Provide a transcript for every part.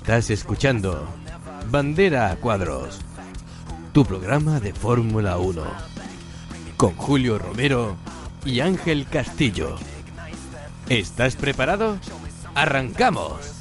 Estás escuchando Bandera a Cuadros, tu programa de Fórmula 1, con Julio Romero y Ángel Castillo. ¿Estás preparado? ¡Arrancamos!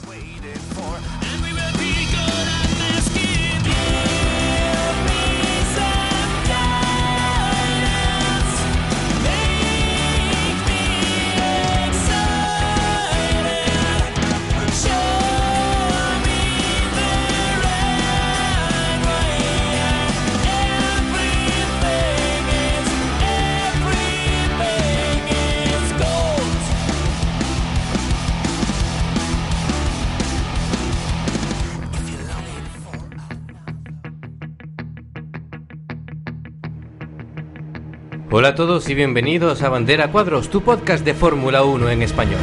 Hola a todos y bienvenidos a Bandera Cuadros, tu podcast de Fórmula 1 en español.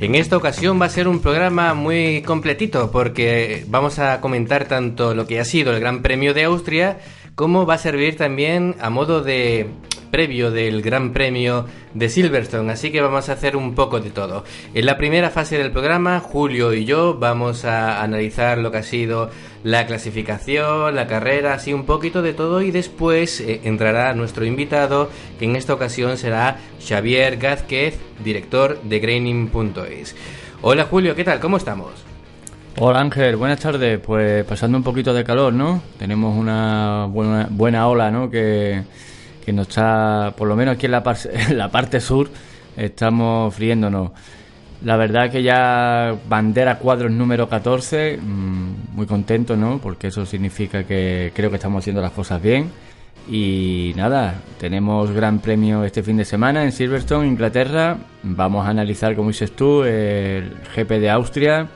En esta ocasión va a ser un programa muy completito porque vamos a comentar tanto lo que ha sido el Gran Premio de Austria como va a servir también a modo de previo del Gran Premio de Silverstone, así que vamos a hacer un poco de todo. En la primera fase del programa, Julio y yo vamos a analizar lo que ha sido la clasificación, la carrera, así un poquito de todo y después eh, entrará nuestro invitado, que en esta ocasión será Xavier Gázquez, director de Graining.es. Hola Julio, ¿qué tal? ¿Cómo estamos? Hola Ángel, buenas tardes. Pues pasando un poquito de calor, ¿no? Tenemos una buena, buena ola, ¿no? Que que nos está, por lo menos aquí en la, la parte sur, estamos friéndonos. La verdad que ya bandera cuadros número 14, mm, muy contento, ¿no? Porque eso significa que creo que estamos haciendo las cosas bien. Y nada, tenemos gran premio este fin de semana en Silverstone, Inglaterra. Vamos a analizar, como dices tú, el GP de Austria.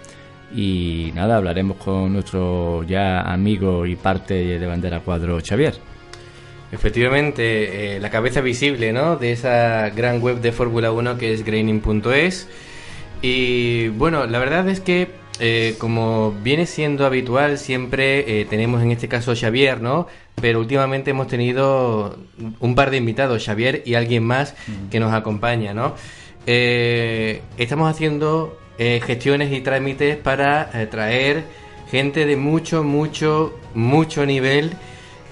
Y nada, hablaremos con nuestro ya amigo y parte de bandera cuadro, Xavier. Efectivamente, eh, la cabeza visible ¿no? de esa gran web de Fórmula 1 que es graining.es. Y bueno, la verdad es que eh, como viene siendo habitual, siempre eh, tenemos en este caso Xavier, ¿no? Pero últimamente hemos tenido un par de invitados, Xavier y alguien más que nos acompaña, ¿no? estamos haciendo gestiones y trámites para traer gente de mucho, mucho, mucho nivel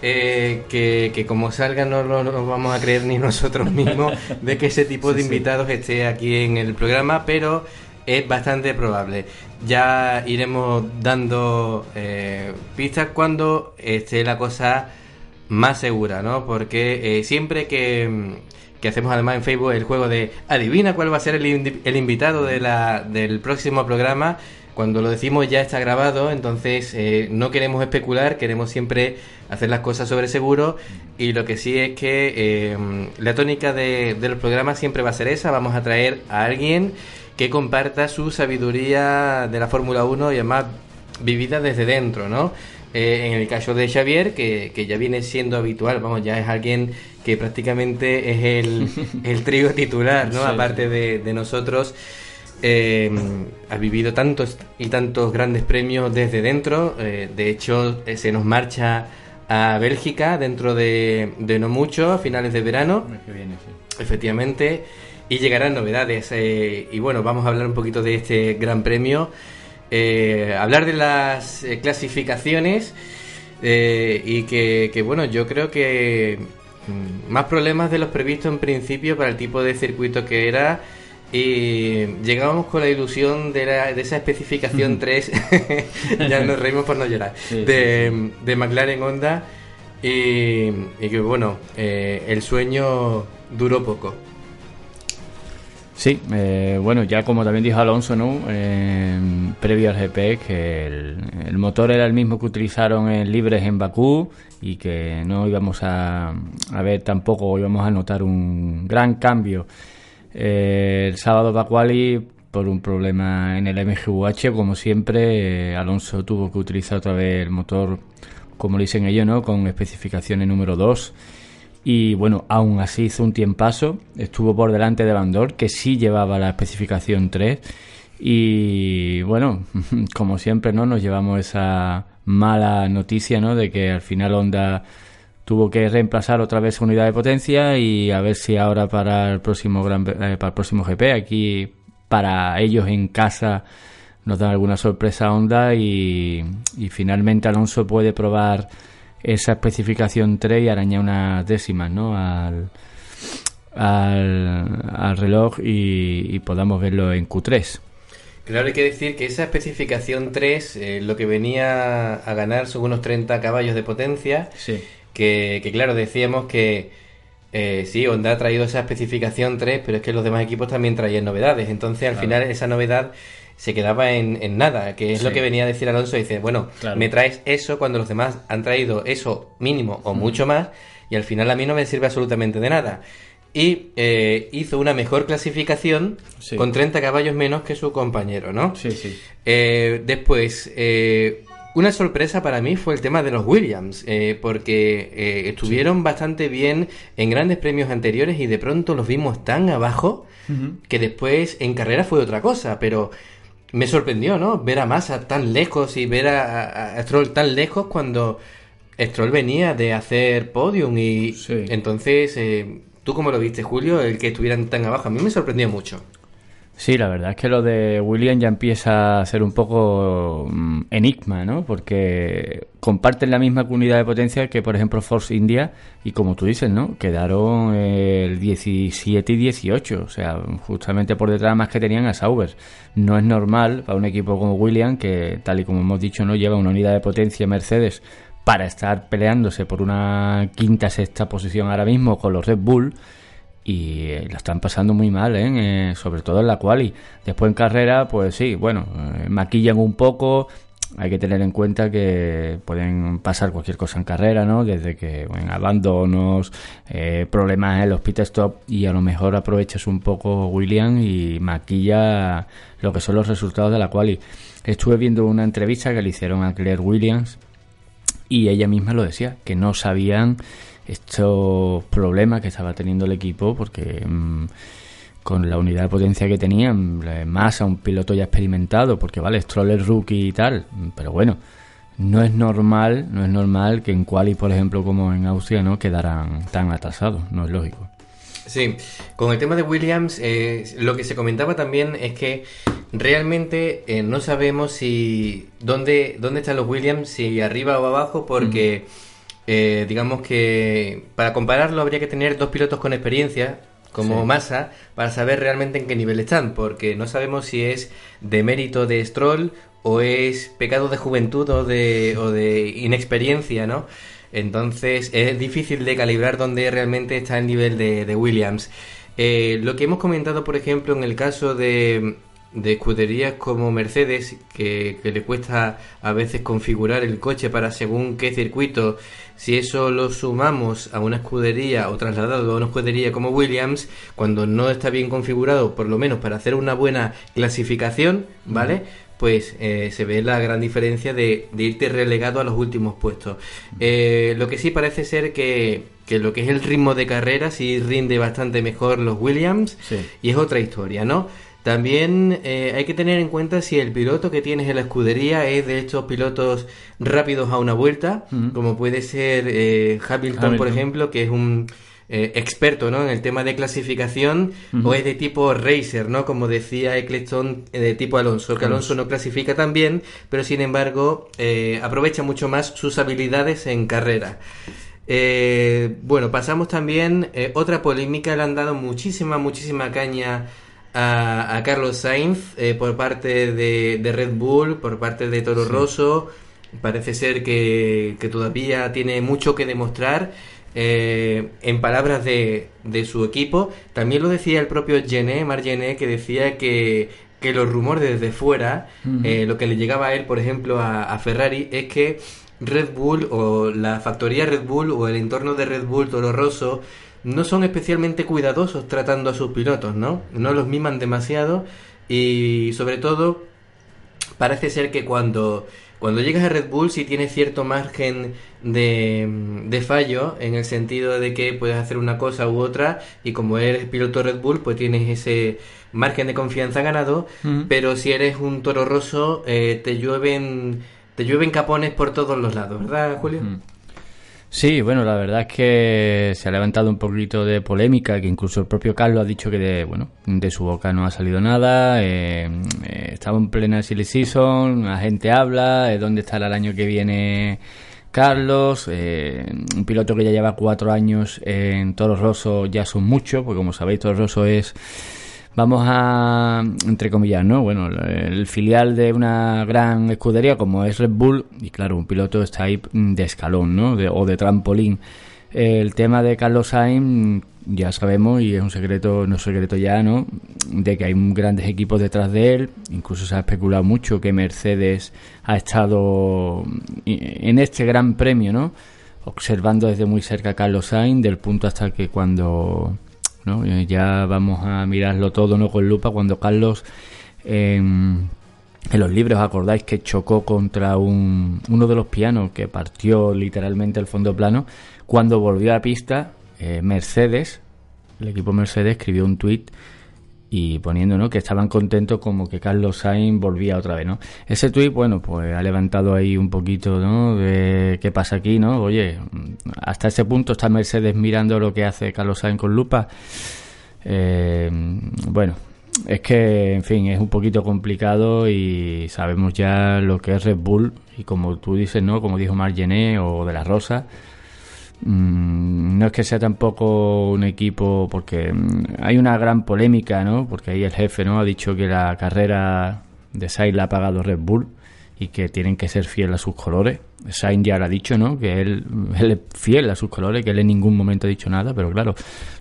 eh, que, como salga no lo vamos a creer ni nosotros mismos de que ese tipo de invitados esté aquí en el programa, pero es bastante probable. Ya iremos dando eh, pistas cuando esté la cosa más segura, ¿no? Porque eh, siempre que, que, hacemos además en Facebook el juego de adivina cuál va a ser el, el invitado de la, del próximo programa, cuando lo decimos ya está grabado, entonces eh, no queremos especular, queremos siempre hacer las cosas sobre seguro y lo que sí es que eh, la tónica de, del programa siempre va a ser esa, vamos a traer a alguien que comparta su sabiduría de la Fórmula 1 y además vivida desde dentro, ¿no? Eh, en el caso de Xavier, que, que, ya viene siendo habitual, vamos, ya es alguien que prácticamente es el, el trío titular, ¿no? Aparte de, de nosotros. Eh, ha vivido tantos y tantos grandes premios desde dentro. Eh, de hecho, eh, se nos marcha a Bélgica dentro de, no mucho, a finales de verano. Efectivamente. Y llegarán novedades. Eh, y bueno, vamos a hablar un poquito de este gran premio. hablar de las clasificaciones. y que, que, bueno, yo creo que mm, más problemas de los previstos en principio para el tipo de circuito que era y llegábamos con la ilusión de, de esa especificación 3, ya nos reímos por no llorar, de, de, McLaren Honda. Y, que bueno, eh, el sueño duró poco. Sí, eh, bueno, ya como también dijo Alonso, ¿no? Eh, previo al GP, que el, el, motor era el mismo que utilizaron en Libres en Bakú y que no íbamos a, a ver tampoco, íbamos a notar un gran cambio eh, el sábado Bacuali, por un problema en el MGUH, como siempre, eh, Alonso tuvo que utilizar otra vez el motor, como dicen ellos, ¿no? con especificaciones número 2. Y bueno, aún así hizo un tiempazo, estuvo por delante de Bandor, que sí llevaba la especificación 3. Y bueno, como siempre, ¿no? Nos llevamos esa mala noticia, ¿no? De que al final Honda tuvo que reemplazar otra vez su unidad de potencia y a ver si ahora para el próximo gran, eh, para el próximo GP aquí para ellos en casa nos dan alguna sorpresa onda y, y finalmente Alonso puede probar esa especificación 3 y arañar unas décimas ¿no? al, al, reloj y, podamos verlo en Q3. Claro, hay que decir que esa especificación 3 eh, lo que venía a ganar son unos 30 caballos de potencia. Sí. Que, que claro, decíamos que eh, sí, Honda ha traído esa especificación 3, pero es que los demás equipos también traían novedades. Entonces, al final, esa novedad se quedaba en, nada, que es lo que venía a decir Alonso. Dice, bueno, me traes eso cuando los demás han traído eso mínimo o mucho más, y al final a mí no me sirve absolutamente de nada y eh, hizo una mejor clasificación con 30 caballos menos que su compañero, ¿no? Sí, sí. Eh, después, eh, una sorpresa para mí fue el tema de los Williams, porque estuvieron bastante bien en grandes premios anteriores y de pronto los vimos tan abajo que después en carrera fue otra cosa, pero me sorprendió, ¿no? Ver a Massa tan lejos y ver a, Stroll tan lejos cuando Stroll venía de hacer podium y entonces ¿Tú cómo lo viste, Julio, el que estuvieran tan abajo? A mí me sorprendió mucho. Sí, la verdad es que lo de William ya empieza a ser un poco mm, enigma, ¿no? Porque comparten la misma comunidad de potencia que, por ejemplo, Force India y, como tú dices, ¿no? Quedaron el 17 y 18, o sea, justamente por detrás más que tenían a Sauber. No es normal para un equipo como William, que tal y como hemos dicho, no lleva una unidad de potencia Mercedes para estar peleándose por una quinta, sexta posición ahora mismo con los Red Bull y eh, la están pasando muy mal, ¿eh? ¿eh? sobre todo en la quali. Después en carrera, pues sí, bueno, eh, maquillan un poco. Hay que tener en cuenta que pueden pasar cualquier cosa en carrera, ¿no? Desde que bueno, abandonos, problemas en los pit stop y a lo mejor aprovechas un poco William y maquilla lo que son los resultados de la quali. Estuve viendo una entrevista que le hicieron a Claire Williams y ella misma lo decía, que no sabían estos problemas que estaba teniendo el equipo porque mm, con la unidad de potencia que tenían, más a un piloto ya experimentado, porque vale, Stroller rookie y tal, pero bueno, no es normal, no es normal que en quali, por ejemplo, como en Austria, no quedaran tan atrasados, no es lógico. Sí, con el tema de Williams, eh, lo que se comentaba también es que realmente eh, no sabemos si dónde, dónde están los Williams, si arriba o abajo, porque eh, digamos que para compararlo habría que tener dos pilotos con experiencia, como Massa, para saber realmente en qué nivel están, porque no sabemos si es de mérito de Stroll o es pecado de juventud o de, o de inexperiencia, ¿no? Entonces es difícil de calibrar dónde realmente está el nivel de, Williams. Eh, lo que hemos comentado, por ejemplo, en el caso de, escuderías como Mercedes, que, le cuesta a veces configurar el coche para según qué circuito, si eso lo sumamos a una escudería o trasladado a una escudería como Williams, cuando no está bien configurado, por lo menos para hacer una buena clasificación, ¿vale? pues eh, se ve la gran diferencia de, irte relegado a los últimos puestos. Eh, lo que sí parece ser que, que, lo que es el ritmo de carrera sí rinde bastante mejor los Williams y es otra historia, ¿no? También eh, hay que tener en cuenta si el piloto que tienes en la escudería es de estos pilotos rápidos a una vuelta, como puede ser Hamilton, por ejemplo, que es un eh, experto ¿no? en el tema de clasificación o es de tipo racer, ¿no? como decía Eccleston, eh, de tipo Alonso, que Alonso no clasifica tan bien, pero sin embargo eh, aprovecha mucho más sus habilidades en carrera. bueno, pasamos también, otra polémica, le han dado muchísima, muchísima caña a, Carlos Sainz por parte de, Red Bull, por parte de Toro Rosso. Parece ser que, que todavía tiene mucho que demostrar eh, en palabras de, de, su equipo. También lo decía el propio Gené, Mar Gené, que decía que, que los rumores desde fuera, eh, lo que le llegaba a él, por ejemplo, a, Ferrari, es que Red Bull o la factoría Red Bull o el entorno de Red Bull Toro Rosso no son especialmente cuidadosos tratando a sus pilotos, ¿no? No los miman demasiado y sobre todo parece ser que cuando cuando llegas a Red Bull sí tienes cierto margen de, de, fallo en el sentido de que puedes hacer una cosa u otra y como eres piloto Red Bull pues tienes ese margen de confianza ganado, pero si eres un toro roso eh, te llueven te llueven capones por todos los lados, ¿verdad Julio? Sí, bueno, la verdad es que se ha levantado un poquito de polémica, que incluso el propio Carlos ha dicho que de, bueno, de su boca no ha salido nada, eh, eh, en plena silly season, la gente habla, de dónde estará el año que viene Carlos, un piloto que ya lleva cuatro años en Toro Rosso ya son muchos, porque como sabéis Toro Rosso es vamos a, entre comillas, ¿no? Bueno, el filial de una gran escudería como es Red Bull, y claro, un piloto está ahí de escalón, ¿no? o de trampolín. El tema de Carlos Sainz, ya sabemos, y es un secreto, no secreto ya, ¿no? De que hay grandes equipos detrás de él. Incluso se ha especulado mucho que Mercedes ha estado en este gran premio, ¿no? Observando desde muy cerca a Carlos Sainz, del punto hasta que cuando eh, ya vamos a mirarlo todo ¿no? con lupa cuando Carlos en los libros acordáis que chocó contra un, uno de los pianos que partió literalmente el fondo plano. Cuando volvió a pista, eh, Mercedes, el equipo Mercedes escribió un tuit y poniendo ¿no? que estaban contentos como que Carlos Sainz volvía otra vez, ¿no? Ese tuit, bueno, pues ha levantado ahí un poquito, ¿no? De qué pasa aquí, ¿no? Oye, hasta ese punto está Mercedes mirando lo que hace Carlos Sainz con lupa. Eh, bueno, es que, en fin, es un poquito complicado y sabemos ya lo que es Red Bull y como tú dices, ¿no? Como dijo Margené o de la Rosa, no es que sea tampoco un equipo porque mm, hay una gran polémica, ¿no? Porque ahí el jefe, ¿no? Ha dicho que la carrera de Sainz la ha pagado Red Bull y que tienen que ser fieles a sus colores. Sainz ya lo ha dicho, ¿no? Que él, él, es fiel a sus colores, que él en ningún momento ha dicho nada, pero claro,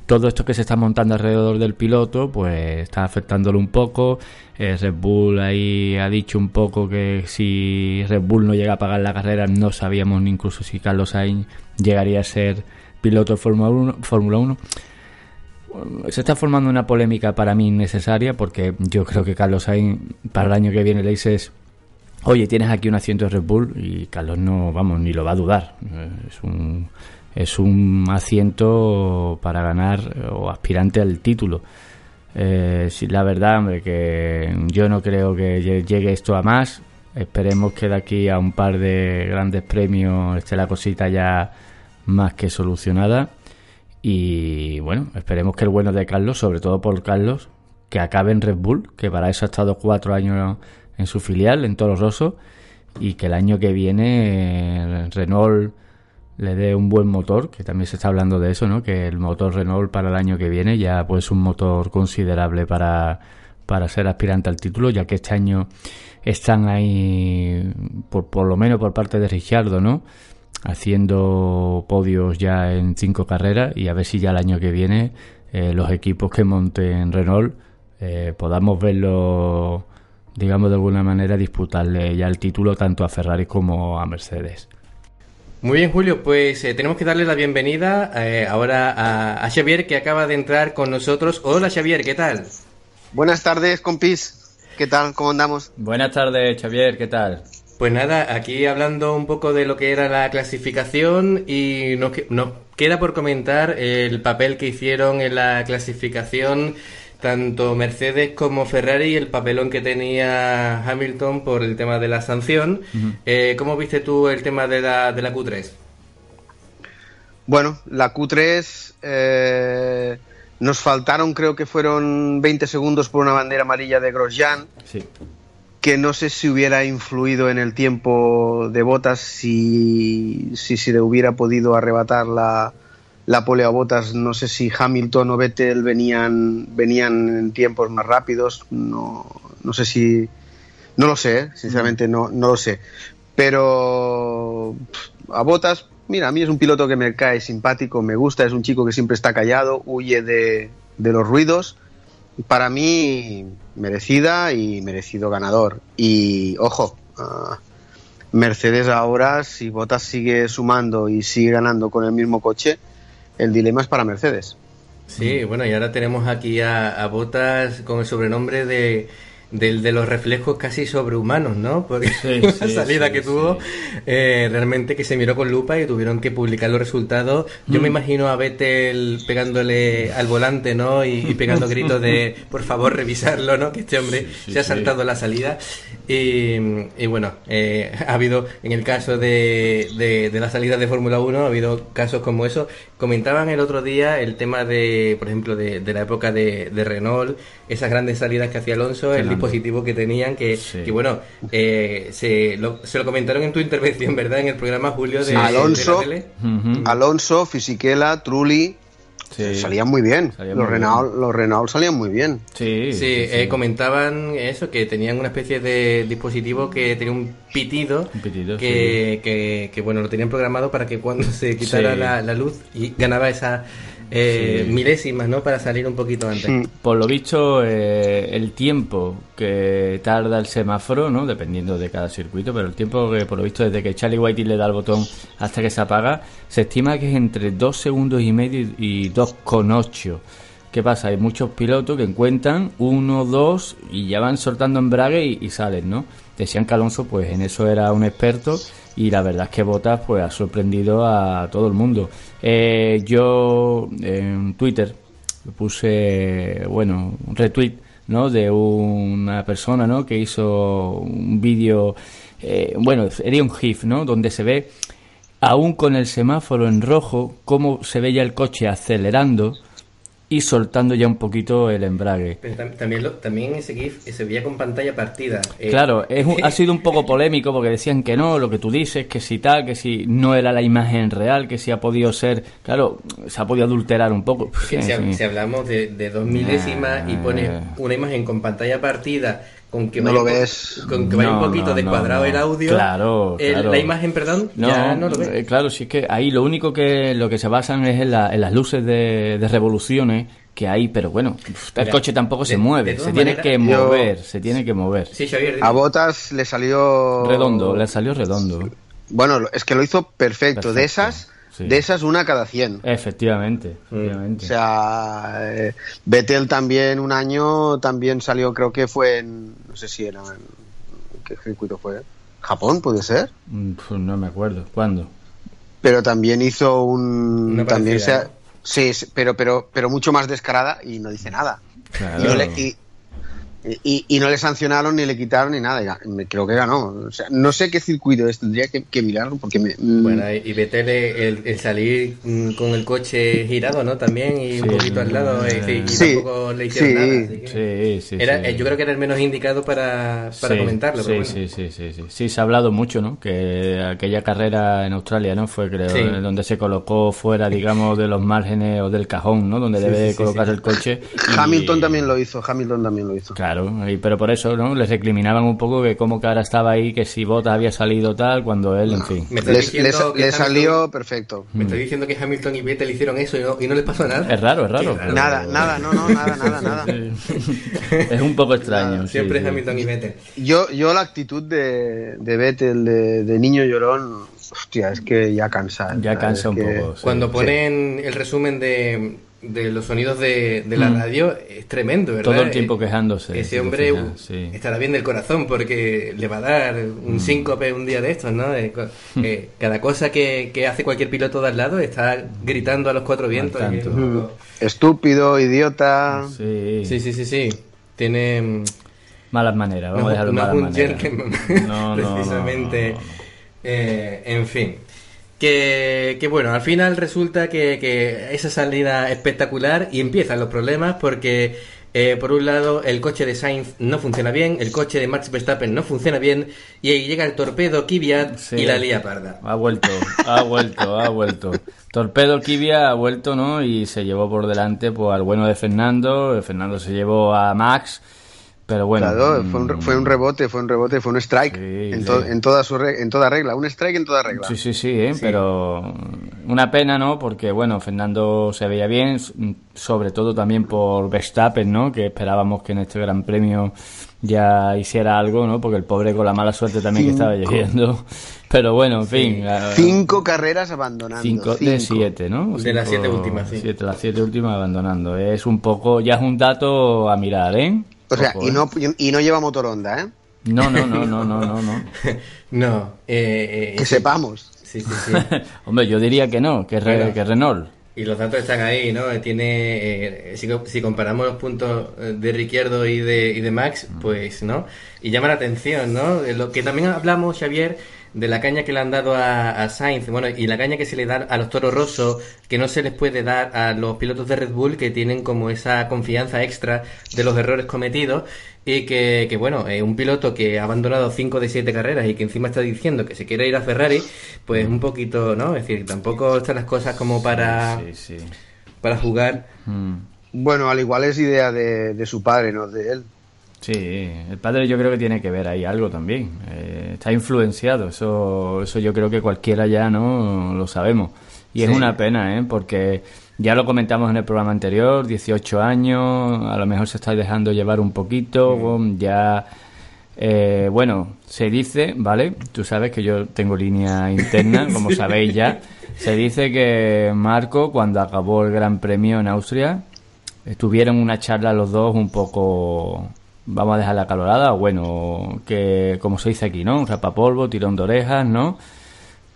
todo esto que se está montando alrededor del piloto, pues está afectándolo un poco. Eh, Red Bull ahí ha dicho un poco que si Red Bull no llega a pagar la carrera, no sabíamos ni incluso si Carlos Sainz llegaría a ser piloto de Fórmula 1. Fórmula 1 se está formando una polémica para mí innecesaria porque yo creo que Carlos Sainz para el año que viene le dices oye, tienes aquí un asiento de Red Bull y Carlos no, vamos, ni lo va a dudar. Es un, es un asiento para ganar o aspirante al título. Eh, la verdad, hombre, que yo no creo que llegue esto a más. Esperemos que de aquí a un par de grandes premios esté la cosita ya más que solucionada. Y bueno, esperemos que el bueno de Carlos, sobre todo por Carlos, que acabe en Red Bull, que para eso ha estado cuatro años en su filial, en Toro Rosso, y que el año que viene eh, Renault le dé un buen motor, que también se está hablando de eso, ¿no? Que el motor Renault para el año que viene ya pues un motor considerable para, para ser aspirante al título, ya que este año están ahí, por, por lo menos por parte de Ricciardo, ¿no? Haciendo podios ya en cinco carreras y a ver si ya el año que viene eh, los equipos que monten Renault eh, podamos verlo digamos de alguna manera, disputarle ya el título tanto a Ferrari como a Mercedes. Muy bien, Julio, pues eh, tenemos que darle la bienvenida eh, ahora a, Xavier que acaba de entrar con nosotros. Hola Xavier, ¿qué tal? Buenas tardes, compis. ¿Qué tal? ¿Cómo andamos? Buenas tardes, Xavier, ¿qué tal? Pues nada, aquí hablando un poco de lo que era la clasificación y nos, nos queda por comentar el papel que hicieron en la clasificación tanto Mercedes como Ferrari el papelón que tenía Hamilton por el tema de la sanción. Eh, ¿Cómo viste tú el tema de la, de la Q3? Bueno, la Q3 eh, nos faltaron, creo que fueron 20 segundos por una bandera amarilla de Grosjean. Que no sé si hubiera influido en el tiempo de botas si, si se le hubiera podido arrebatar la, la pole a botas, no sé si Hamilton o Vettel venían, venían en tiempos más rápidos, no, no sé si, no lo sé, ¿eh? sinceramente no, no lo sé. Pero a botas, mira, a mí es un piloto que me cae simpático, me gusta, es un chico que siempre está callado, huye de, de los ruidos. Para mí, merecida y merecido ganador. Y ojo, ah, Mercedes ahora, si Botas sigue sumando y sigue ganando con el mismo coche, el dilema es para Mercedes. Sí, bueno, y ahora tenemos aquí a, Botas con el sobrenombre de, del de los reflejos casi sobrehumanos, ¿no? Porque la salida que tuvo eh, realmente que se miró con lupa y tuvieron que publicar los resultados. Yo me mm. imagino a Vettel pegándole al volante, ¿no? Y, pegando gritos de por favor revisarlo, ¿no? Que este hombre se ha saltado la salida. Y, bueno, eh, ha habido, en el caso de, de, la salida de Fórmula 1, ha habido casos como eso. Comentaban el otro día el tema de, por ejemplo, de, de la época de, de Renault, esas grandes salidas que hacía Alonso, el dispositivo que tenían, que, bueno, eh, se, lo, se, lo, comentaron en tu intervención, ¿verdad? En el programa Julio de, Alonso, Alonso, Fisichella, Trulli. Salían muy bien. los, Renault, los Renault salían muy bien. Sí, sí, eh, comentaban eso, que tenían una especie de dispositivo que tenía un pitido, que, que, bueno, lo tenían programado para que cuando se quitara la, la, luz y ganaba esa eh, milésimas, ¿no? Para salir un poquito antes. Por lo visto, eh, el tiempo que tarda el semáforo, ¿no? Dependiendo de cada circuito, pero el tiempo que, por lo visto, desde que Charlie Whitey le da el botón hasta que se apaga, se estima que es entre 2 segundos y medio y 2,8. ¿Qué pasa? Hay muchos pilotos que encuentran uno, dos y ya van soltando embrague y, y salen, ¿no? Decían que Alonso, pues en eso era un experto y la verdad es que Botas pues ha sorprendido a todo el mundo. Eh, yo en Twitter puse, bueno, un retweet, ¿no? De una persona, ¿no? Que hizo un vídeo, eh, bueno, sería un GIF, ¿no? Donde se ve, aún con el semáforo en rojo, cómo se ve ya el coche acelerando y soltando ya un poquito el embrague. Pero también, lo, también ese GIF se veía con pantalla partida. Eh, claro, es ha sido un poco polémico porque decían que no, lo que tú dices, que si tal, que si no era la imagen real, que si ha podido ser, claro, se ha podido adulterar un poco. si, hablamos de, dos milésimas y pones una imagen con pantalla partida con que no lo ves. Con que vaya un poquito descuadrado el audio. Claro, La imagen, perdón, ya no lo ves. Eh, claro, sí es que ahí lo único que lo que se basan es en, las luces de, revoluciones que hay, pero bueno, el coche tampoco se mueve, se tiene que mover, se tiene que mover. a Botas le salió redondo, le salió redondo. Bueno, es que lo hizo perfecto. De esas de esas, una cada 100. Efectivamente. O sea, eh, Vettel también un año también salió, creo que fue en. No sé si era. En, ¿Qué circuito fue? ¿Japón, puede ser? Mm, pues no me acuerdo. ¿Cuándo? Pero también hizo un. también sí, pero, pero, pero mucho más descarada y no dice nada. Claro. y, y, no le sancionaron ni le quitaron ni nada. creo que ganó. O sea, no sé qué circuito es, tendría que, mirarlo porque me. Mm. Bueno, y Vettel el, salir mm, con el coche girado, ¿no? También y un poquito al lado y, tampoco le hicieron nada. sí, sí, era, eh, Yo creo que era el menos indicado para, para comentarlo. Sí, sí, sí, sí, sí. se ha hablado mucho, ¿no? Que aquella carrera en Australia, ¿no? Fue, creo, donde se colocó fuera, digamos, de los márgenes o del cajón, ¿no? Donde debe colocar el coche. Hamilton también lo hizo, Hamilton también lo hizo. Claro pero por eso, ¿no? Les recriminaban un poco que cómo cara estaba ahí, que si Bota había salido tal, cuando él, en fin. le salió perfecto. Me estoy diciendo que Hamilton y Vettel hicieron eso y no, les pasó nada. Es raro, es raro. Nada, nada, no, no, nada, nada, nada. es un poco extraño. siempre es Hamilton y Vettel. Yo, yo la actitud de, de Vettel, de, niño llorón, hostia, es que ya cansa. Ya cansa un poco. Cuando ponen el resumen de de los sonidos de, la mm. radio es tremendo, ¿verdad? Todo el tiempo quejándose. Ese hombre estará bien del corazón porque le va a dar un mm. síncope un día de estos, ¿no? Mm. Eh, cada cosa que, hace cualquier piloto de al lado está gritando a los cuatro vientos. Estúpido, idiota. Sí, sí, sí, sí. Tiene... Malas maneras, vamos a dejarlo malas maneras. No, precisamente. Eh, en fin. Que, bueno, al final resulta que, esa salida espectacular y empiezan los problemas porque eh, por un lado el coche de Sainz no funciona bien, el coche de Max Verstappen no funciona bien y ahí llega el torpedo Kvyat y la lía parda. Ha vuelto, ha vuelto, ha vuelto. Torpedo Kvyat ha vuelto, ¿no? Y se llevó por delante pues, al bueno de Fernando, Fernando se llevó a Max pero bueno. fue, un, fue, un, mm. rebote, fue un rebote, fue un strike en, en, toda su en toda regla, un strike en toda regla. Sí, sí, sí, ¿eh? pero una pena, ¿no? Porque bueno, Fernando se veía bien, sobre todo también por Verstappen, ¿no? Que esperábamos que en este Gran Premio ya hiciera algo, ¿no? Porque el pobre con la mala suerte también que estaba lloviendo. Pero bueno, en fin. Cinco carreras abandonando. Cinco, de siete, ¿no? de las siete últimas, sí. Siete, las siete últimas abandonando. Es un poco, ya es un dato a mirar, ¿eh? O sea, y, no, y no lleva motor Honda, ¿eh? No, no, no, no, no, no. No, no eh, que sepamos. Sí, sí, sí. Hombre, yo diría que no, que, que Renault. Y los datos están ahí, ¿no? Tiene, eh, si, comparamos los puntos eh, de Ricciardo y de, y de Max, mm. pues, ¿no? Y llama la atención, ¿no? Lo que también hablamos, Xavier, de la caña que le han dado a, Sainz, bueno, y la caña que se le da a los toros rosos, que no se les puede dar a los pilotos de Red Bull, que tienen como esa confianza extra de los errores cometidos, y que, que bueno, eh, un piloto que ha abandonado 5 de 7 carreras y que encima está diciendo que se quiere ir a Ferrari, pues un poquito, ¿no? Es decir, tampoco están las cosas como para, para jugar. Hmm. Bueno, al igual es idea de, de su padre, no de él. Sí, el padre yo creo que tiene que ver ahí algo también. Eh, está influenciado, eso, eso yo creo que cualquiera ya no lo sabemos. Y es una pena, ¿eh? porque ya lo comentamos en el programa anterior, 18 años, a lo mejor se está dejando llevar un poquito, ya... Eh, bueno, se dice, ¿vale? Tú sabes que yo tengo línea interna, como sabéis ya. Se dice que Marco, cuando acabó el Gran Premio en Austria, tuvieron una charla los dos un poco vamos a dejar la calorada, bueno, que como se dice aquí, ¿no? Un rapapolvo, tirón de orejas, ¿no?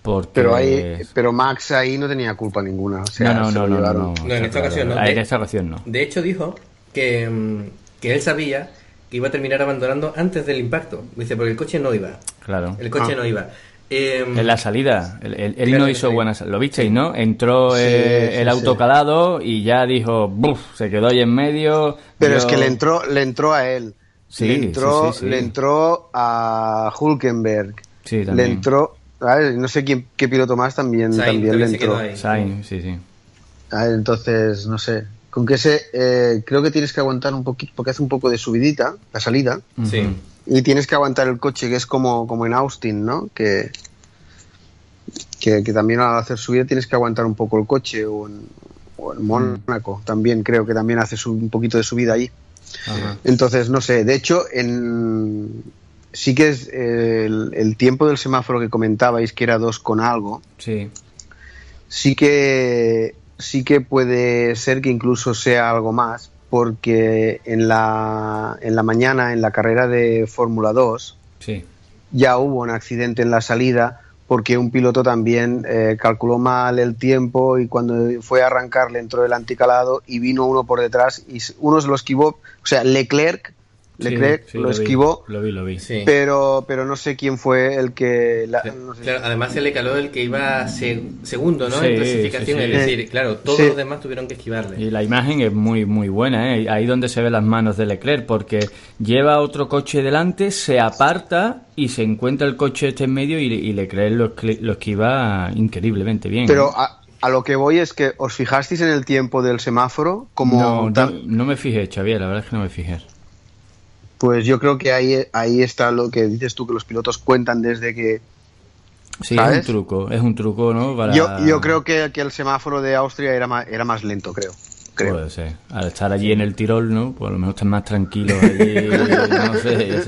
Porque... Pero, ahí, pero Max ahí no tenía culpa ninguna. no, no, no, no, no, en esta ocasión no. En esta ocasión no. De hecho dijo que, mm, que él sabía que iba a terminar abandonando antes del impacto. Dice, porque el coche no iba. Claro. El coche ah. no iba. Em, en la salida, él, no hizo buenas. Lo visteis, ¿no? Entró eh, el auto calado y ya dijo, ¡buf! Se quedó ahí en medio. Pero es que le entró, le entró a él. Sí, le entró, le entró a Hulkenberg. Sí, Le entró, no sé quién, qué piloto más también, también le entró. sí, sí. entonces, no sé. Con que ese, eh, creo que tienes que aguantar un poquito, porque hace un poco de subidita, la salida. Sí. Y tienes que aguantar el coche, que es como, como en Austin, ¿no? Que, que, también al hacer subida tienes que aguantar un poco el coche, o en, Mónaco también creo que también hace un poquito de subida ahí. Entonces, no sé, de hecho, en, sí que es el, tiempo del semáforo que comentabais, que era dos con algo, sí. sí que sí que puede ser que incluso sea algo más, porque en la, en la mañana, en la carrera de Fórmula 2, sí. ya hubo un accidente en la salida porque un piloto también eh, calculó mal el tiempo y cuando fue a arrancar le entró el anticalado y vino uno por detrás y uno se lo esquivó, o sea, Leclerc Leclerc lo, esquivó, lo vi, lo vi. Pero, pero no sé quién fue el que... además se le caló el que iba segundo ¿no? en clasificación, es decir, claro, todos los demás tuvieron que esquivarle. Y la imagen es muy muy buena, ¿eh? ahí donde se ve las manos de Leclerc, porque lleva otro coche delante, se aparta y se encuentra el coche este en medio y, Leclerc lo, esquiva increíblemente bien. Pero a, lo que voy es que os fijasteis en el tiempo del semáforo como... No, no me fijé, Xavier, la verdad es que no me fijé. Pues yo creo que ahí, ahí está lo que dices tú, que los pilotos cuentan desde que... Sí, es un truco, es un truco, ¿no? Yo, yo creo que, que, el semáforo de Austria era más, era más lento, creo. Puede ser. Al estar allí en el Tirol, ¿no? Pues a lo mejor están más tranquilos allí. no sé.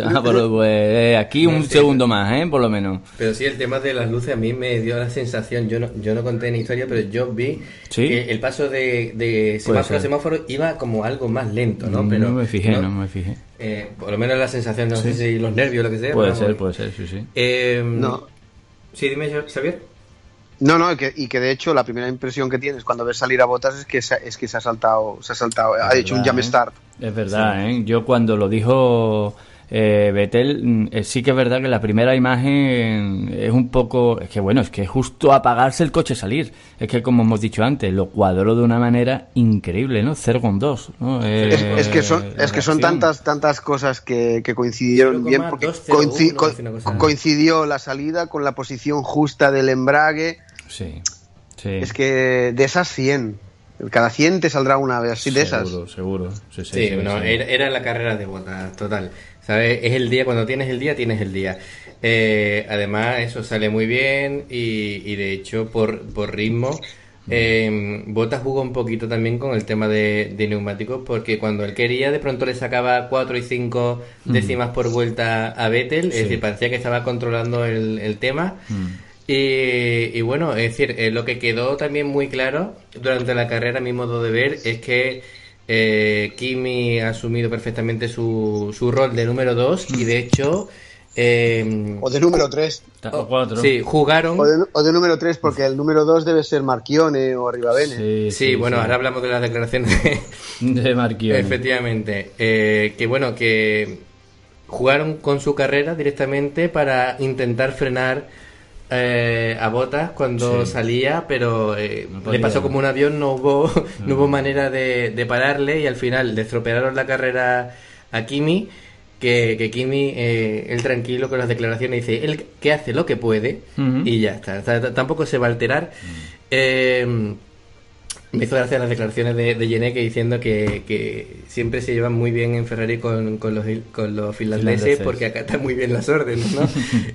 pues, eh, aquí un segundo más, ¿eh? Por lo menos. Pero sí, el tema de las luces a mí me dio la sensación. Yo no, yo no conté en historia, pero yo vi que el paso de, de semáforo a semáforo iba como algo más lento, ¿no? Pero, no me fijé, no, me fijé. Eh, por lo menos la sensación, no sé si los nervios o lo que sea. Puede ser, puede ser, sí, sí. Eh, no. Sí, dime, Xavier. No, no, y que de hecho la primera impresión que tienes cuando ves salir a Botas es que se, es que se ha saltado, se ha saltado, ha hecho un jump ¿eh? start. Es verdad, ¿eh? Yo cuando lo dijo eh, Betel, mm, eh, sí que es verdad que la primera imagen es un poco, es que bueno, es que justo apagarse el coche salir, es que como hemos dicho antes, lo cuadró de una manera increíble, ¿no? 0 con 2, ¿no? es, que son, es que son tantas, tantas cosas que, coincidieron bien, porque coincidió la salida con la posición justa del embrague. Sí, sí. Es que de esas 100, cada 100 te saldrá una vez así de esas. Seguro, seguro. Sí, sí, Era, la carrera de botas, total. ¿Sabes? Es el día, cuando tienes el día, tienes el día. Eh, además, eso sale muy bien y, de hecho, por, por ritmo, eh, Botas jugó un poquito también con el tema de, neumáticos porque cuando él quería, de pronto le sacaba 4 y 5 décimas por vuelta a Vettel, es decir, parecía que estaba controlando el, tema. Y, y, bueno, es decir, eh, lo que quedó también muy claro durante la carrera, a mi modo de ver, es que eh, Kimi ha asumido perfectamente su, su rol de número 2 y de hecho... Eh, o de número 3. Sí, jugaron. O de, número 3, porque el número 2 debe ser Marchione o Arribavene. Sí, bueno, ahora hablamos de las declaraciones de, de Marchione. Efectivamente. Eh, que bueno, que jugaron con su carrera directamente para intentar frenar eh, a Botas cuando salía, pero eh, le pasó como un avión, no hubo, no. hubo manera de, pararle y al final le estropearon la carrera a Kimi, que, Kimi, eh, él tranquilo con las declaraciones, dice, él que hace lo que puede y ya está, tampoco se va a alterar. Eh, me hizo gracia las declaraciones de, de diciendo que, siempre se llevan muy bien en Ferrari con, los, con los finlandeses porque acá están muy bien las órdenes, ¿no?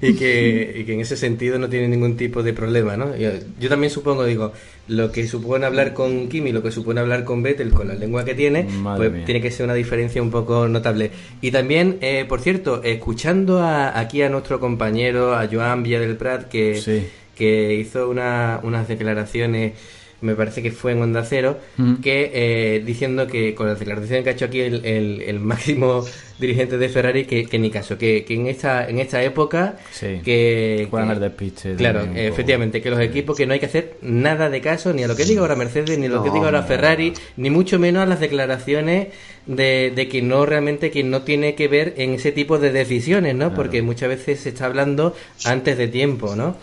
y, que, en ese sentido no tiene ningún tipo de problema, ¿no? Yo, también supongo, digo, lo que supone hablar con Kimi, lo que supone hablar con Vettel, con la lengua que tiene, pues tiene que ser una diferencia un poco notable. Y también, eh, por cierto, escuchando aquí a nuestro compañero, a Joan Villa del Prat, que, que hizo una, unas declaraciones me parece que fue en Onda Cero, que eh, diciendo que con la declaración que ha hecho aquí el, el, máximo dirigente de Ferrari, que, que ni caso, que, que, en esta en esta época que, puedan el despiste. Claro, efectivamente, que los equipos que no hay que hacer nada de caso ni a lo que diga ahora Mercedes, ni a lo que diga ahora Ferrari, ni mucho menos a las declaraciones de, de que no realmente que no tiene que ver en ese tipo de decisiones, ¿no? Porque muchas veces se está hablando antes de tiempo, ¿no?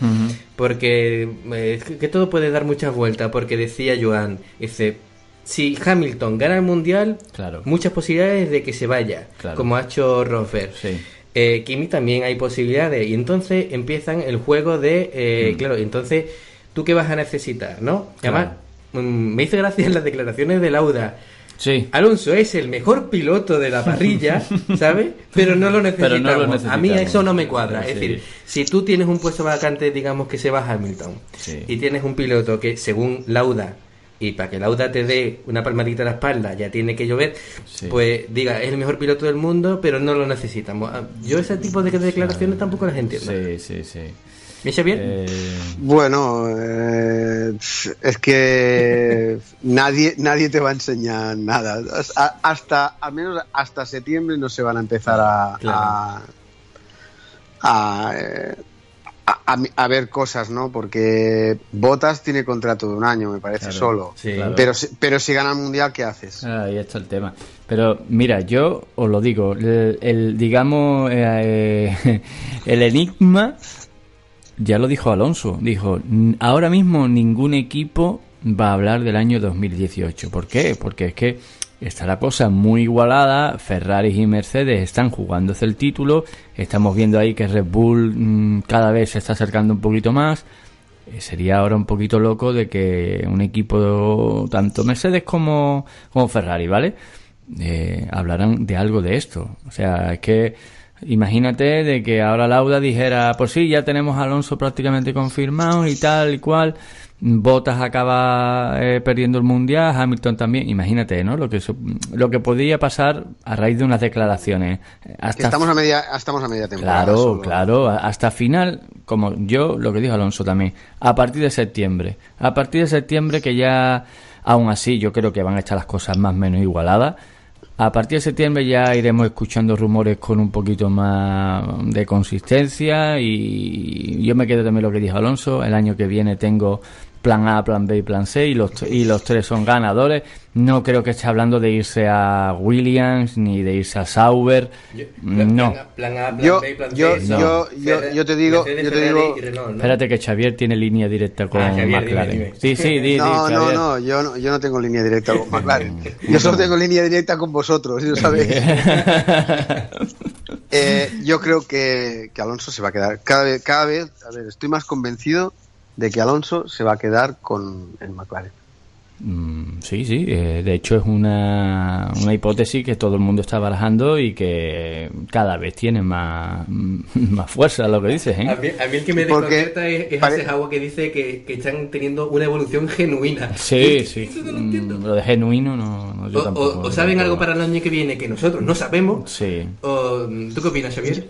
Porque eh, que todo puede dar muchas vueltas, porque decía Joan, dice, si Hamilton gana el mundial, claro. muchas posibilidades de que se vaya, como ha hecho Rosberg. Eh, Kimi también hay posibilidades, y entonces empiezan el juego de, eh, mm. claro, entonces, ¿tú qué vas a necesitar, no? Además, mm, me hizo gracia las declaraciones de Lauda Sí. Alonso es el mejor piloto de la parrilla, ¿sabes? Pero no lo necesitamos. a mí eso no me cuadra. Es decir, si tú tienes un puesto vacante, digamos que se va a Hamilton, y tienes un piloto que, según Lauda, y para que Lauda te dé una palmadita a la espalda ya tiene que llover, pues diga, es el mejor piloto del mundo, pero no lo necesitamos. Ah, yo ese tipo de declaraciones tampoco las entiendo. Sí, sí, sí. ¿Me bien? Eh, bueno, eh, es que nadie, nadie te va a enseñar nada. Hasta, al menos hasta septiembre no se van a empezar a, a, eh, a, ver cosas, ¿no? Porque Botas tiene contrato de un año, me parece, solo. pero, pero si gana el Mundial, ¿qué haces? ahí está el tema. Pero mira, yo os lo digo, el, digamos, el enigma ya lo dijo Alonso, dijo, ahora mismo ningún equipo va a hablar del año 2018. ¿Por qué? Porque es que está la cosa muy igualada, Ferrari y Mercedes están jugándose el título, estamos viendo ahí que Red Bull mm, cada vez se está acercando un poquito más. Eh, sería ahora un poquito loco de que un equipo, tanto Mercedes como, como Ferrari, ¿vale? Eh, hablaran de algo de esto. O sea, es que Imagínate de que ahora Lauda dijera, pues sí, ya tenemos a Alonso prácticamente confirmado y tal y cual. Bottas acaba eh, perdiendo el mundial, Hamilton también. Imagínate, ¿no? Lo que lo que podría pasar a raíz de unas declaraciones. Hasta estamos a media estamos a media temporada. Claro, claro, hasta final, como yo lo que dijo Alonso también, a partir de septiembre. A partir de septiembre que ya aún así yo creo que van a echar las cosas más o menos igualadas a partir de septiembre ya iremos escuchando rumores con un poquito más de consistencia y yo me quedo también lo que dijo Alonso. El año que viene tengo plan A, plan B y plan C y los, y los tres son ganadores. No creo que esté hablando de irse a Williams ni de irse a Sauber. no. Plan A, plan yo, B y plan C. Yo, yo, yo, te digo, yo te digo Espérate que Xavier tiene línea directa con ah, McLaren. Sí, sí, di, no, no, no, yo no, yo no tengo línea directa con McLaren. yo solo tengo línea directa con vosotros, si lo sabéis. eh, yo creo que, que Alonso se va a quedar cada vez, cada vez, a ver, estoy más convencido de que Alonso se va a quedar con el McLaren. Mm, sí, sí, eh, de hecho es una, una, hipótesis que todo el mundo está barajando y que cada vez tiene más, más fuerza lo que dices. ¿eh? A, mí, el que me desconcierta es, es ese agua que dice que, que, están teniendo una evolución genuina. Sí, sí, lo, mm, lo, de genuino no, no yo o, tampoco, o, saben algo para el año que viene que nosotros no sabemos. Sí. O, ¿Tú qué opinas, Xavier?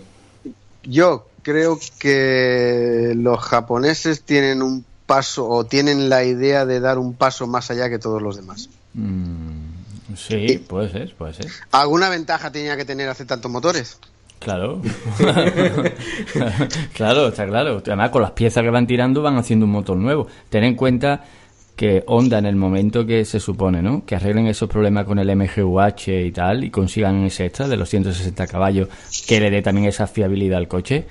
Yo creo que los japoneses tienen un paso o tienen la idea de dar un paso más allá que todos los demás. Mm, Sí, puede ser, puede ser. ¿Alguna ventaja tenía que tener hace tantos motores? Claro. claro, está claro. Además, con las piezas que van tirando van haciendo un motor nuevo. Ten en cuenta que Honda en el momento que se supone, ¿no? Que arreglen esos problemas con el MGUH y tal y consigan ese extra de los 160 caballos que le dé también esa fiabilidad al coche.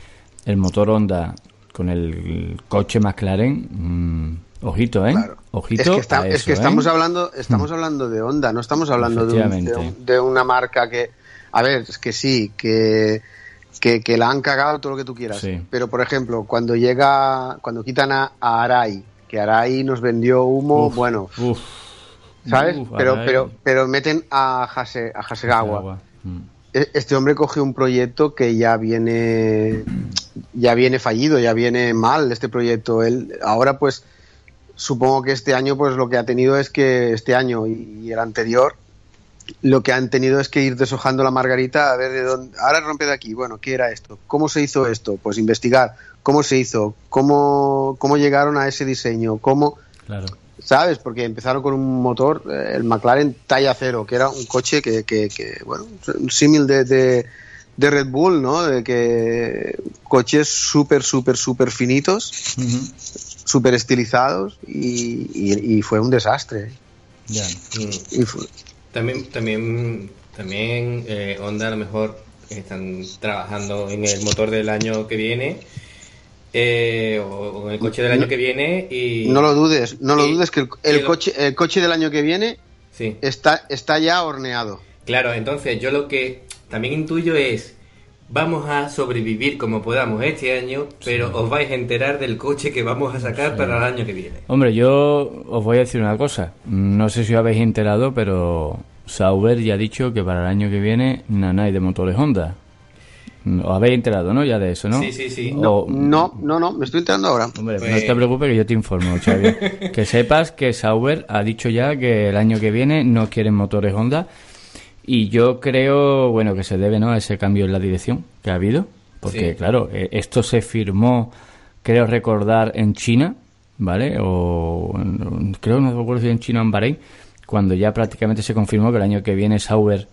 El motor Honda con el coche McLaren, mmm, ojito, ¿eh? Ojito. Es que, es que estamos ¿eh? hablando, estamos mm. hablando de Honda, no estamos hablando de, de, una marca que, a ver, es que sí, que que, la han cagado todo lo que tú quieras. Pero por ejemplo, cuando llega, cuando quitan a, a Arai que Arai nos vendió humo, bueno, ¿sabes? pero, pero, pero meten a, Hase, a Hasegawa. Mm. E, este hombre cogió un proyecto que ya viene, ya viene fallido, ya viene mal este proyecto. Él, ahora pues, supongo que este año pues lo que ha tenido es que este año y el anterior lo que han tenido es que ir deshojando la margarita a ver de dónde. Ahora rompe de aquí. Bueno, ¿qué era esto? ¿Cómo se hizo esto? Pues investigar. ¿Cómo se hizo? ¿Cómo, cómo llegaron a ese diseño? ¿Cómo.? ¿Sabes? Porque empezaron con un motor, eh, el McLaren talla cero, que era un coche que, que, que bueno, un símil de, de, Red Bull, ¿no? De que coches súper, súper, súper finitos, súper estilizados y, y, fue un desastre. Ya. Y fue, también, también, también eh, Honda a lo mejor están trabajando en el motor del año que viene. Eh, o, en el coche del año que viene y no lo dudes no lo dudes que el, coche el coche del año que viene sí. está está ya horneado claro entonces yo lo que también intuyo es vamos a sobrevivir como podamos este año, pero os vais a enterar del coche que vamos a sacar para el año que viene. Hombre, yo os voy a decir una cosa. No sé si os habéis enterado, pero Sauber ya ha dicho que para el año que viene nada hay de motores Honda. Os habéis enterado, ¿no? Ya de eso, ¿no? Sí, sí, sí. No, no, no, me estoy enterando ahora. Hombre, no pues te preocupes que yo te informo, Xavier. que sepas que Sauber ha dicho ya que el año que viene no quieren motores Honda y yo creo, bueno, que se debe ¿no? a ese cambio en la dirección que ha habido, porque claro, eh, esto se firmó, creo recordar, en China, ¿vale? O creo, no recuerdo si en China o en Bahrein, cuando ya prácticamente se confirmó que el año que viene Sauber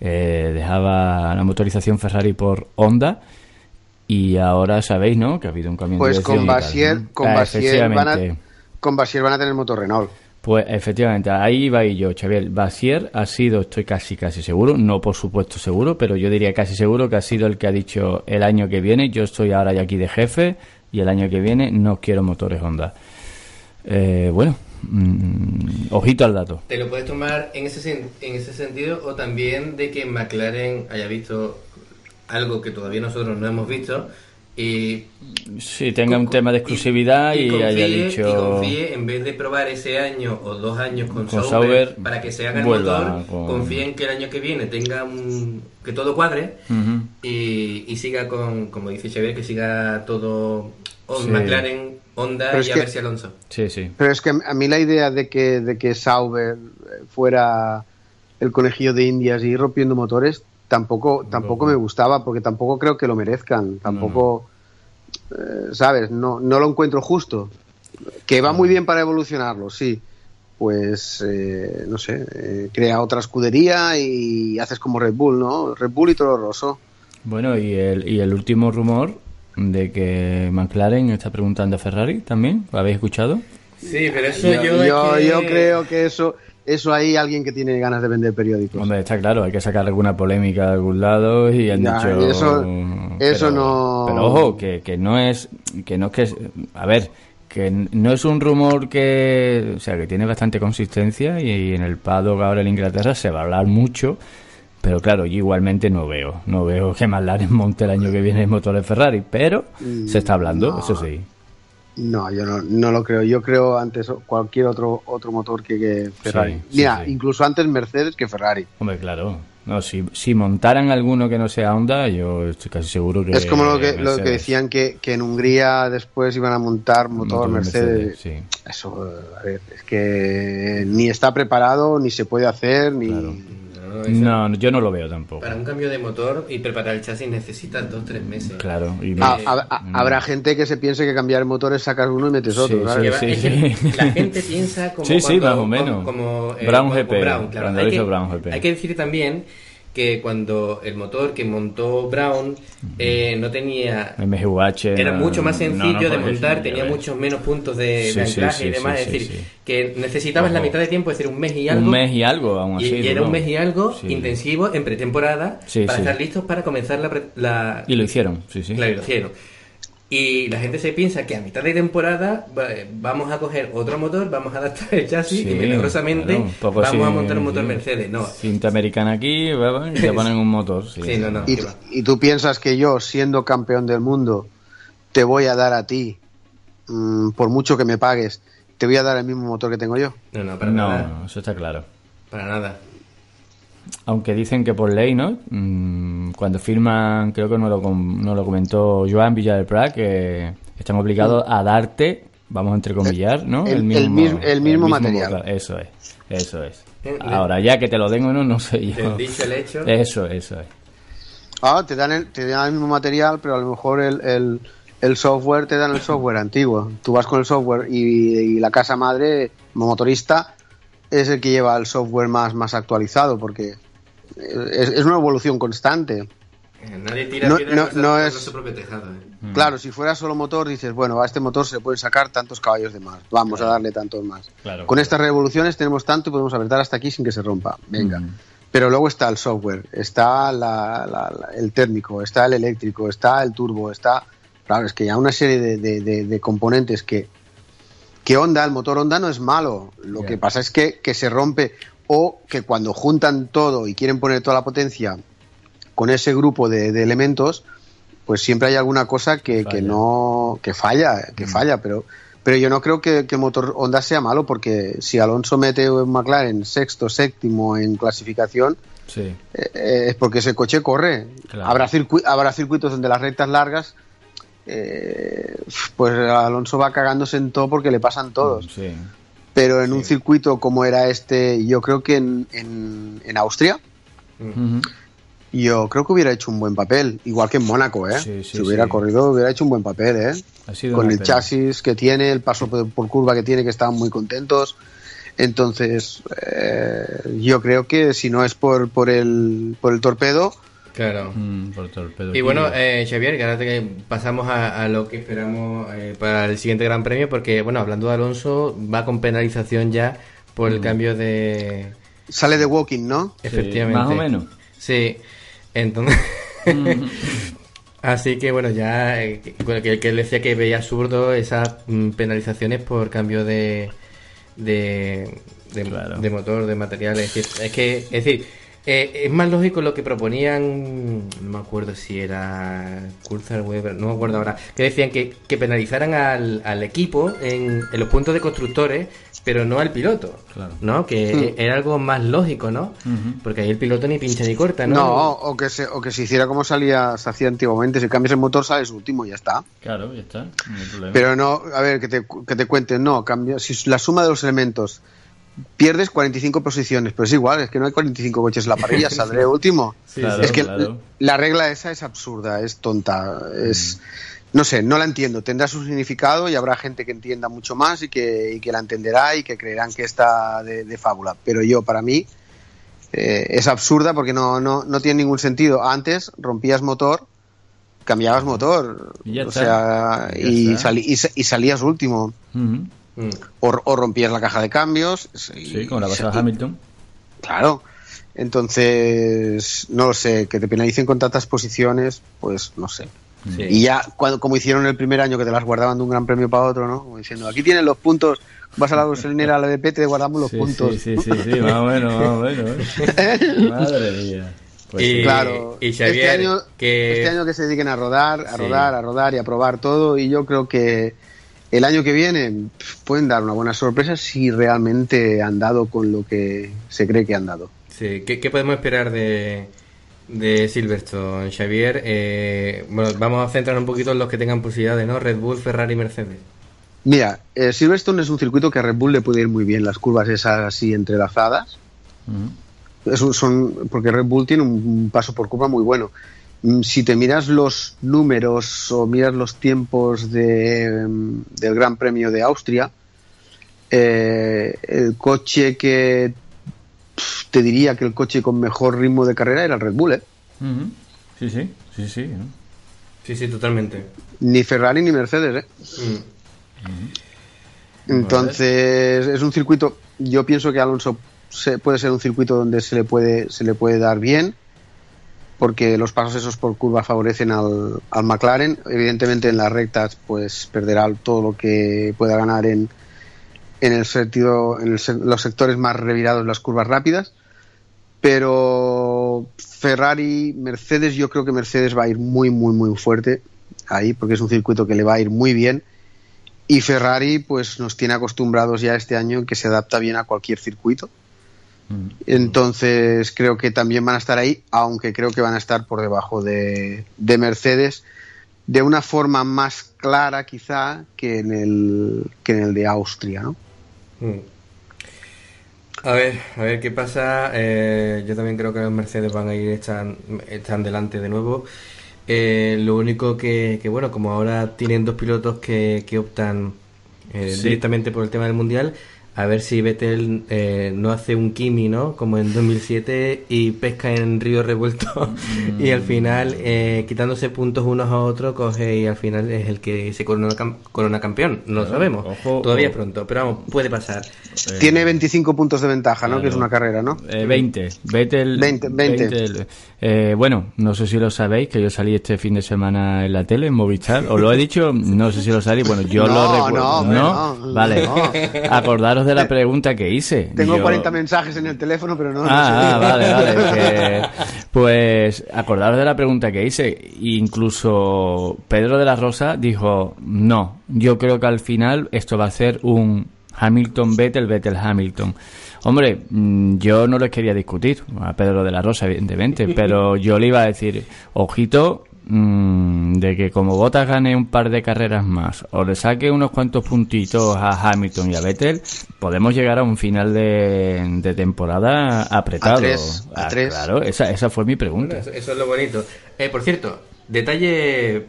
eh, dejaba la motorización Ferrari por Honda. Y ahora sabéis, ¿no? Que ha habido un cambio pues de. Pues con Basier, con, Basier van a, con Basier van a tener motor Renault. Pues efectivamente, ahí va y yo, Xavier. Basier ha sido, estoy casi casi seguro, no por supuesto seguro, pero yo diría casi seguro que ha sido el que ha dicho el año que viene, yo estoy ahora ya aquí de jefe y el año que viene no quiero motores Honda. Eh, bueno, mm, ojito al dato. Te lo puedes tomar en ese, en ese sentido o también de que McLaren haya visto algo que todavía nosotros no hemos visto y sí, tenga un tema de exclusividad y, haya dicho. Y confíe, en vez de probar ese año o dos años con, Sauber, para que se haga el motor, confíen que el año que viene tenga un. que todo cuadre y, y, siga con, como dice Xavier, que siga todo McLaren, Honda y a ver si Alonso. Sí, sí. Pero es que a mí la idea de que, de que Sauber fuera el conejillo de Indias y ir rompiendo motores tampoco, tampoco me gustaba porque tampoco creo que lo merezcan. Tampoco, eh, ¿sabes? No, no lo encuentro justo. Que va muy bien para evolucionarlo, sí. Pues, eh, no sé, eh, crea otra escudería y haces como Red Bull, ¿no? Red Bull y todo Rosso. Bueno, y el, y el último rumor de que McLaren está preguntando a Ferrari también, ¿lo habéis escuchado? Sí, pero eso yo, yo, yo creo que eso eso hay alguien que tiene ganas de vender periódicos. Hombre, está claro, hay que sacar alguna polémica de algún lado y han dicho... Eso, eso no... Pero ojo, que, que no es... Que no es que... A ver, que no es un rumor que... O sea, que tiene bastante consistencia y, en el paddock ahora en Inglaterra se va a hablar mucho... Pero claro, yo igualmente no veo, no veo que McLaren monte el año que viene el motor de Ferrari, pero se está hablando, eso sí. No, yo no, lo creo. Yo creo antes cualquier otro otro motor que, Ferrari. Mira, incluso antes Mercedes que Ferrari. Hombre, claro. No, si, si montaran alguno que no sea Honda, yo estoy casi seguro que. Es como lo que, lo que decían que, que, en Hungría después iban a montar motor, Mercedes. Eso, a ver, es que ni está preparado, ni se puede hacer, ni. No, yo no lo veo tampoco. Para un cambio de motor y preparar el chasis necesitas dos tres meses. Claro. habrá gente que se piense que cambiar el motor es sacar uno y metes otro. la gente piensa como. Sí, sí, más o menos. Como, eh, Brown GP. Brown, claro. hay, que, Brown GP. hay que decir también que cuando el motor que montó Brown eh, no tenía MGUH era mucho más sencillo de montar tenía muchos menos puntos de, anclaje y demás es decir que necesitabas la mitad de tiempo es decir un mes y algo. Un mes y algo aún así y, era un mes y algo intensivo en pretemporada para estar listos para comenzar la, la, y lo hicieron sí sí. Claro y lo hicieron y la gente se piensa que a mitad de temporada vamos a coger otro motor, vamos a adaptar el chasis y milagrosamente vamos a montar un motor Mercedes. No. Cinta americana aquí y te ponen un motor. ¿Y, tú piensas que yo, siendo campeón del mundo, te voy a dar a ti, mm, por mucho que me pagues, te voy a dar el mismo motor que tengo yo? No, no, para nada. No, eso está claro. Para nada. Aunque dicen que por ley, ¿no? Mm, cuando firman, creo que no lo, no lo comentó Joan Villa del Prat, que están obligados a darte, vamos a entrecomillar, ¿no? El, mismo, el mismo, material. Eso es, eso es. Ahora, ya que te lo den o no, no sé yo. dicho el hecho. Eso, eso es. Ah, te dan el, te dan el mismo material, pero a lo mejor el, el, software te dan el software antiguo. Tú vas con el software y, y la casa madre, motorista, es el que lleva el software más, más actualizado, porque es, una evolución constante. Eh, nadie tira no, no, no es su propio tejado. Eh. Claro, si fuera solo motor, dices, bueno, a este motor se le pueden sacar tantos caballos de más, vamos a darle tantos más. Con estas revoluciones tenemos tanto y podemos apretar hasta aquí sin que se rompa. Venga. Mm. Pero luego está el software, está el térmico, está el eléctrico, está el turbo, está. Claro, es que hay una serie de componentes que que Honda, el motor Honda no es malo. Lo que pasa es que, se rompe o que cuando juntan todo y quieren poner toda la potencia con ese grupo de, elementos, pues siempre hay alguna cosa que, no que falla, que mm. falla, pero pero yo no creo que, el motor Honda sea malo porque si Alonso mete un McLaren sexto, séptimo en clasificación, eh, eh, es porque ese coche corre. Habrá, habrá circuitos donde las rectas largas eh, pues Alonso va cagándose en todo porque le pasan todos. Pero en un circuito como era este, yo creo que en, en, Austria, yo creo que hubiera hecho un buen papel, igual que en Mónaco, ¿eh? si hubiera corrido, hubiera hecho un buen papel, ¿eh? Con el chasis que tiene, el paso por, curva que tiene, que estaban muy contentos. Entonces, eh, yo creo que si no es por, por, el, por el torpedo, Claro. Mm, y bueno, eh, Xavier, que ahora pasamos a, lo que esperamos eh, para el siguiente Gran Premio, porque, bueno, hablando de Alonso, va con penalización ya por el mm. cambio de... Sale de walking, ¿no? Efectivamente. más o menos. Sí, entonces... Mm. Así que bueno, ya eh, que, que él decía que veía absurdo esas penalizaciones por cambio de, de, de, motor, de material. Es decir, es que, es decir, eh, es más lógico lo que proponían, no me acuerdo si era Weber, no me acuerdo ahora, que decían que, que penalizaran al, al equipo en, los puntos de constructores, pero no al piloto, ¿no? Que hmm. era algo más lógico, ¿no? Porque ahí el piloto ni pincha ni corta, ¿no? No, o que se, o que se hiciera como salía, se hacía antiguamente, si cambias el motor sales último y ya está. Claro, ya está, Pero no, a ver, que te, que te cuenten, no, cambia, si la suma de los elementos pierdes 45 posiciones, pero es igual, es que no hay 45 coches en la parrilla, saldré último. es que la regla esa es absurda, es tonta, es... No sé, no la entiendo. Tendrá su significado y habrá gente que entienda mucho más y que, la entenderá y que creerán que está de, fábula. Pero yo, para mí, eh, es absurda porque no, no, no tiene ningún sentido. Antes rompías motor, cambiabas motor, y o sea, y, y, salías último. Mm. O, rompías la caja de cambios. sí, como la pasada Hamilton. Claro. Entonces, no lo sé, que te penalicen con tantas posiciones, pues no sé. Y ya, cuando, como hicieron el primer año, que te las guardaban de un gran premio para otro, ¿no? Como diciendo, aquí tienen los puntos, vas a la gasolinera, a la DP, te guardamos los puntos. Sí, sí, sí, sí, más o menos, más o menos. ¿eh? Madre mía. Pues y, claro, este, año, que... este año que se dediquen a rodar, a rodar, a rodar y a probar todo, y yo creo que el año que viene pueden dar una buena sorpresa si realmente han dado con lo que se cree que han dado. Sí, ¿qué, podemos esperar de, de Silverstone, Xavier? Eh, bueno, vamos a centrar un poquito en los que tengan posibilidades, ¿no? Red Bull, Ferrari, Mercedes. Mira, eh, Silverstone es un circuito que a Red Bull le puede ir muy bien, las curvas esas así entrelazadas. son, porque Red Bull tiene un paso por curva muy bueno. Mm, si te miras los números o miras los tiempos de, mm, del Gran Premio de Austria, eh, el coche que te diría que el coche con mejor ritmo de carrera era el Red Bull. ¿eh? Sí, sí, sí, sí. Sí, sí, totalmente. Ni Ferrari ni Mercedes. ¿eh? Mm. Entonces, es un circuito. Yo pienso que Alonso puede ser un circuito donde se le puede, se le puede dar bien porque los pasos esos por curva favorecen al, al, McLaren. Evidentemente en las rectas pues perderá todo lo que pueda ganar en, en el sentido, en los sectores más revirados, las curvas rápidas. Pero Ferrari, Mercedes, yo creo que Mercedes va a ir muy, muy, muy fuerte ahí, porque es un circuito que le va a ir muy bien. Y Ferrari, pues nos tiene acostumbrados ya este año que se adapta bien a cualquier circuito. Mm. Entonces creo que también van a estar ahí, aunque creo que van a estar por debajo de, Mercedes, de una forma más clara quizá que en el, que en el de Austria. ¿no? Mm. A ver, a ver qué pasa. Eh, yo también creo que los Mercedes van a ir, están, están delante de nuevo. Eh, lo único que, que, bueno, como ahora tienen dos pilotos que, que optan eh, directamente por el tema del Mundial, a ver si Vettel eh, no hace un Kimi, ¿no? Como en 2007 y pesca en río revuelto y al final, eh, quitándose puntos unos a otros, coge y al final es el que se corona, corona campeón. No lo sabemos. Todavía es pronto, pero vamos, puede pasar. Eh, Tiene 25 puntos de ventaja, ¿no? Que es una carrera, ¿no? 20. Vettel. 20. 20. bueno, no sé si lo sabéis, que yo salí este fin de semana en la tele, en Movistar. ¿Os lo he dicho? No sé si lo sabéis. Bueno, yo lo recuerdo. No, no, vale. Acordaros de la pregunta que hice. Tengo 40 mensajes en el teléfono, pero no. Ah, ah vale, vale. pues acordaros de la pregunta que hice. Incluso Pedro de la Rosa dijo: No, yo creo que al final esto va a ser un Hamilton-Vettel, Vettel-Hamilton. Hombre, mm, yo no les quería discutir a Pedro de la Rosa, evidentemente, pero yo le iba a decir, ojito, de que como Bottas gane un par de carreras más o le saque unos cuantos puntitos a Hamilton y a Vettel, podemos llegar a un final de, temporada apretado. A ah, Claro, esa, esa fue mi pregunta. eso, es lo bonito. Eh, por cierto, detalle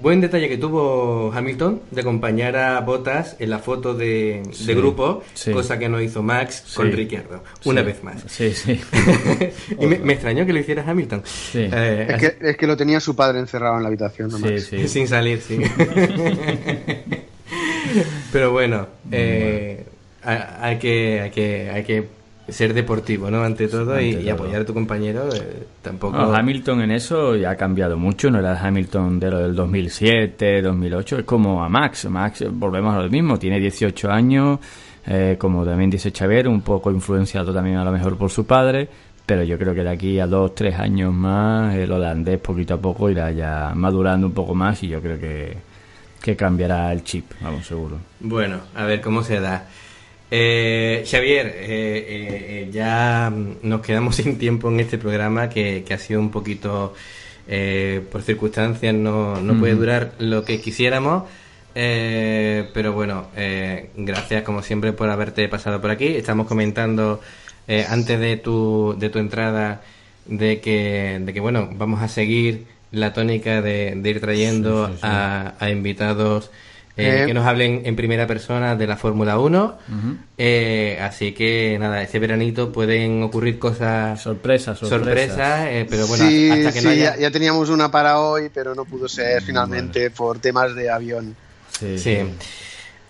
buen detalle que tuvo Hamilton de acompañar a Bottas en la foto de, grupo, cosa que no hizo Max con Ricciardo, una vez más. Sí, sí. y me, extrañó que lo hiciera Hamilton. Eh, es, que, es, que, lo tenía su padre encerrado en la habitación, sin salir, sí. Pero bueno, eh, hay, que, hay, que, hay que ser deportivo, ¿no? Ante todo, y, apoyar a tu compañero. Eh, tampoco. Hamilton en eso ya ha cambiado mucho. No era el Hamilton de lo del 2007, 2008. Es como a Max. Max, volvemos a lo mismo. Tiene 18 años. Eh, como también dice Xavier, un poco influenciado también a lo mejor por su padre. Pero yo creo que de aquí a dos, tres años más, el holandés poquito a poco irá ya madurando un poco más y yo creo que, que cambiará el chip, vamos, seguro. Bueno, a ver cómo se da. Eh, Xavier, eh, eh, ya nos quedamos sin tiempo en este programa que, ha sido un poquito, por circunstancias, no, no puede durar lo que quisiéramos. pero bueno, gracias como siempre por haberte pasado por aquí. Estamos comentando antes de tu, de tu entrada de que, de que bueno, vamos a seguir la tónica de, ir trayendo A, a invitados eh, que nos hablen en primera persona de la Fórmula 1. Eh, así que nada, este veranito pueden ocurrir cosas sorpresas, sorpresas, eh, pero bueno, hasta que no haya... ya, teníamos una para hoy, pero no pudo ser finalmente por temas de avión. sí.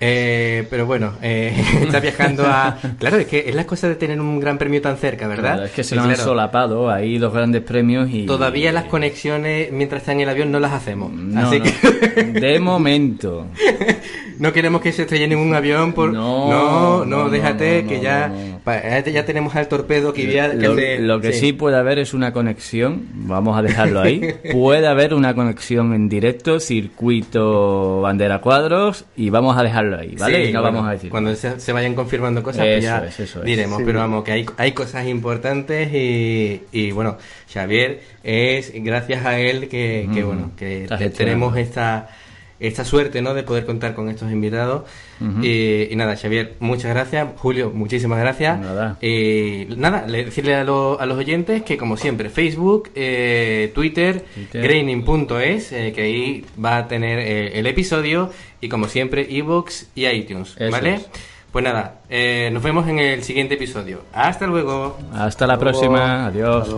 Eh, pero bueno, eh, está viajando a... Claro, es que es la cosa de tener un gran premio tan cerca, ¿verdad? es que se lo han solapado, hay dos grandes premios y... Todavía las conexiones mientras está en el avión no las hacemos. así Que... De momento. no queremos que se estrelle ningún avión por... No, no, déjate que ya... Ya tenemos al torpedo que ya... lo, que sí. puede haber es una conexión, vamos a dejarlo ahí. puede haber una conexión en directo, circuito bandera cuadros y vamos a dejarlo ahí, ¿vale? no vamos a decir. Cuando se, vayan confirmando cosas, pues ya diremos. Pero vamos, que hay, hay cosas importantes y, y bueno, Xavier es gracias a él que, bueno, que tenemos esta esta suerte ¿no? de poder contar con estos invitados. y, nada, Xavier, muchas gracias. Julio, muchísimas gracias. Nada. Y nada, decirle a, a, los oyentes que como siempre, Facebook, eh, Twitter, graining.es, que ahí va a tener el episodio y como siempre, ebooks y iTunes. ¿Vale? Pues nada, eh, nos vemos en el siguiente episodio. Hasta luego. Hasta la próxima. Adiós.